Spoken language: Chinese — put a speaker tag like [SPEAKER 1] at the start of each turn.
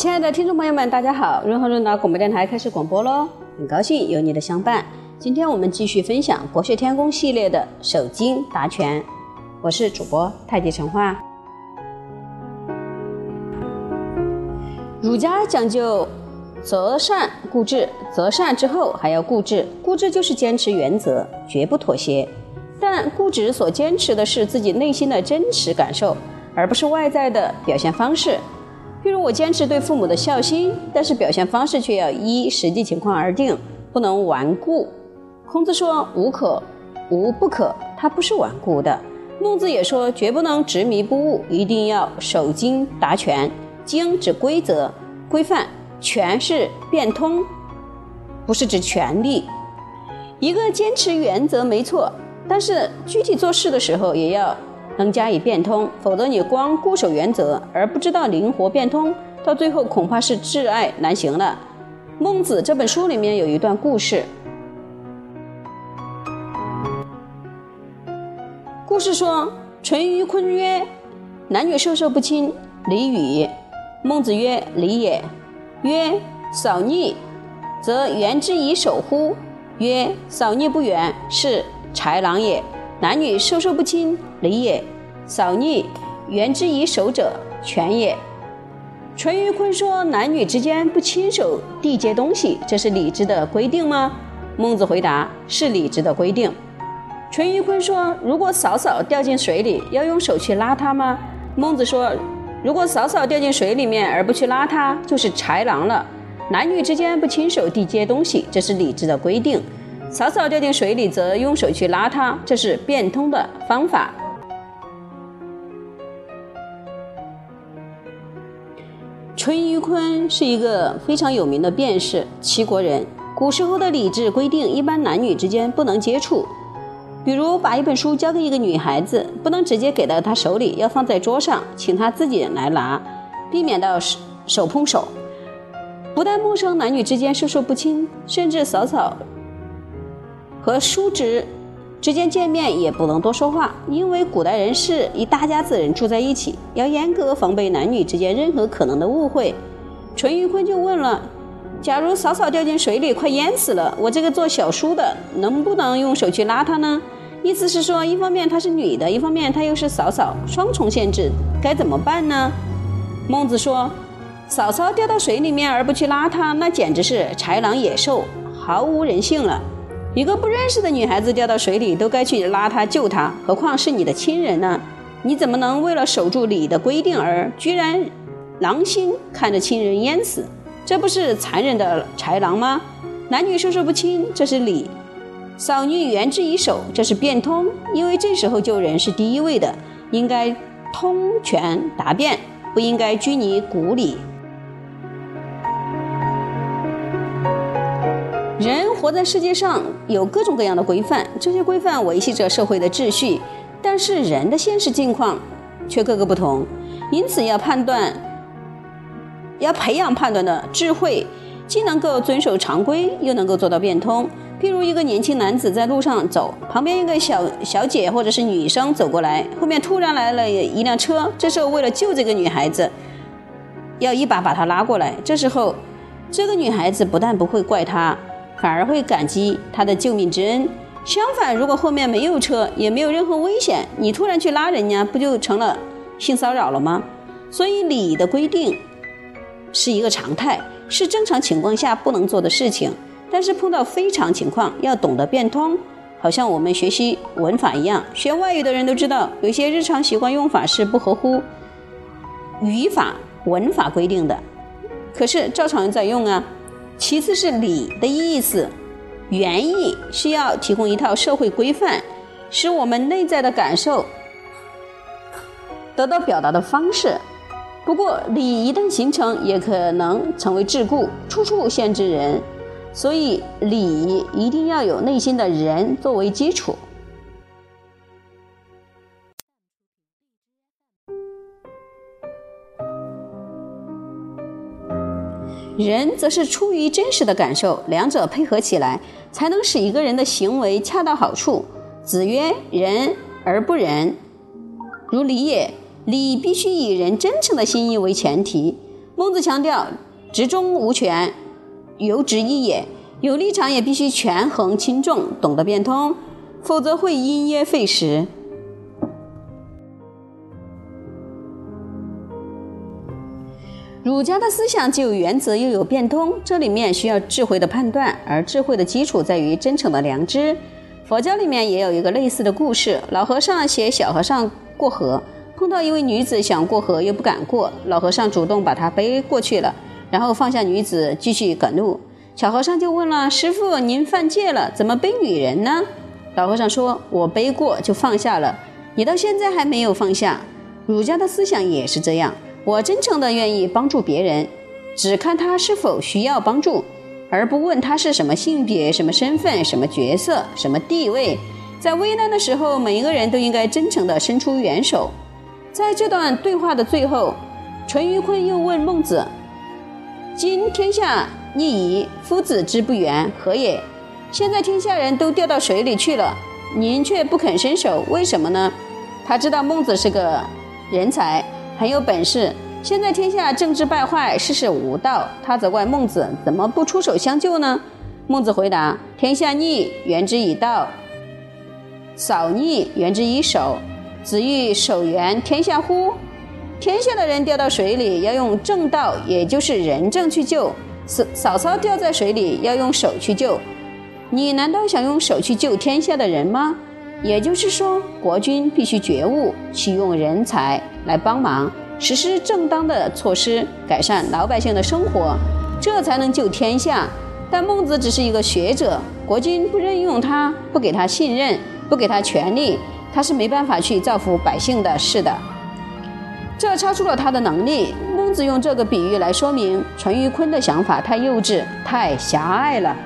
[SPEAKER 1] 亲爱的听众朋友们，大家好！润和润达广播电台开始广播喽，很高兴有你的相伴。今天我们继续分享国学天工系列的守经达权，我是主播太极陈化。儒家讲究择善固执，择善之后还要固执，固执就是坚持原则，绝不妥协。但固执所坚持的是自己内心的真实感受，而不是外在的表现方式。譬如我坚持对父母的孝心，但是表现方式却要依实际情况而定，不能顽固。孔子说“无可无不可”，他不是顽固的。孟子也说“绝不能执迷不悟”，一定要守经达权。经指规则、规范，权是变通，不是指权力。一个坚持原则没错。但是具体做事的时候也要能加以变通，否则你光固守原则而不知道灵活变通，到最后恐怕是挚爱难行了。孟子这本书里面有一段故事，故事说：淳于髡曰：“男女授受不亲，礼与？”孟子曰：“礼也。”曰：“扫逆，则原之以守乎？”曰：“扫逆不远，是。”豺狼也，男女授受不亲，礼也；扫逆，原之以守者，权也。淳于髡说：“男女之间不亲手递接东西，这是礼制的规定吗？”孟子回答：“是礼制的规定。”淳于髡说：“如果嫂嫂掉进水里，要用手去拉她吗？”孟子说：“如果嫂嫂掉进水里面而不去拉她，就是豺狼了。男女之间不亲手递接东西，这是礼制的规定。”嫂嫂掉进水里，则用手去拉它，这是变通的方法。淳于髡是一个非常有名的辩士，齐国人。古时候的礼制规定，一般男女之间不能接触，比如把一本书交给一个女孩子，不能直接给到她手里，要放在桌上，请她自己来拿，避免到手手碰手。不但陌生男女之间授受不亲，甚至嫂嫂。和叔侄之间见面也不能多说话，因为古代人是一大家子人住在一起，要严格防备男女之间任何可能的误会。淳于髡就问了：“假如嫂嫂掉进水里，快淹死了，我这个做小叔的能不能用手去拉她呢？”意思是说，一方面她是女的，一方面她又是嫂嫂，双重限制，该怎么办呢？孟子说：“嫂嫂掉到水里面而不去拉她，那简直是豺狼野兽，毫无人性了。”一个不认识的女孩子掉到水里，都该去拉她救她，何况是你的亲人呢？你怎么能为了守住礼的规定而居然狼心看着亲人淹死？这不是残忍的豺狼吗？男女授受不亲，这是礼；扫女原之以守，这是变通。因为这时候救人是第一位的，应该通权达变，不应该拘泥古礼。人活在世界上有各种各样的规范，这些规范维系着社会的秩序，但是人的现实境况却各个不同，因此要判断，要培养判断的智慧，既能够遵守常规，又能够做到变通。譬如一个年轻男子在路上走，旁边一个小小姐或者是女生走过来，后面突然来了一辆车，这时候为了救这个女孩子，要一把把她拉过来，这时候这个女孩子不但不会怪他。反而会感激他的救命之恩。相反，如果后面没有车，也没有任何危险，你突然去拉人家，不就成了性骚扰了吗？所以礼的规定是一个常态，是正常情况下不能做的事情。但是碰到非常情况，要懂得变通。好像我们学习文法一样，学外语的人都知道，有些日常习惯用法是不合乎语法文法规定的，可是照常在用啊。其次是礼的意思，原意是要提供一套社会规范，使我们内在的感受得到表达的方式。不过，礼一旦形成，也可能成为桎梏，处处限制人。所以，礼一定要有内心的人作为基础。人则是出于真实的感受，两者配合起来，才能使一个人的行为恰到好处。子曰：“仁而不仁，如礼也。礼必须以人真诚的心意为前提。”孟子强调执中无权，由执一也。有立场也必须权衡轻重，懂得变通，否则会因噎废食。儒家的思想既有原则又有变通，这里面需要智慧的判断，而智慧的基础在于真诚的良知。佛教里面也有一个类似的故事：老和尚携小和尚过河，碰到一位女子想过河又不敢过，老和尚主动把她背过去了，然后放下女子继续赶路。小和尚就问了：“师傅，您犯戒了，怎么背女人呢？”老和尚说：“我背过就放下了，你到现在还没有放下。”儒家的思想也是这样，我真诚的愿意帮助别人，只看他是否需要帮助，而不问他是什么性别、什么身份、什么角色、什么地位。在危难的时候，每一个人都应该真诚地伸出援手。在这段对话的最后，淳于髡又问孟子：“今天下。”逆矣，夫子之不远，何也？现在天下人都掉到水里去了，您却不肯伸手，为什么呢？他知道孟子是个人才，很有本事。现在天下政治败坏，世事无道，他责怪孟子怎么不出手相救呢？孟子回答：天下逆，援之以道；扫逆，援之以守。子欲守援天下乎？天下的人掉到水里，要用正道，也就是仁政去救。嫂嫂掉在水里，要用手去救。你难道想用手去救天下的人吗？也就是说，国君必须觉悟，启用人才来帮忙，实施正当的措施，改善老百姓的生活，这才能救天下。但孟子只是一个学者，国君不任用他，不给他信任，不给他权力，他是没办法去造福百姓的是的。这超出了他的能力。孟子用这个比喻来说明，淳于髡的想法太幼稚、太狭隘了。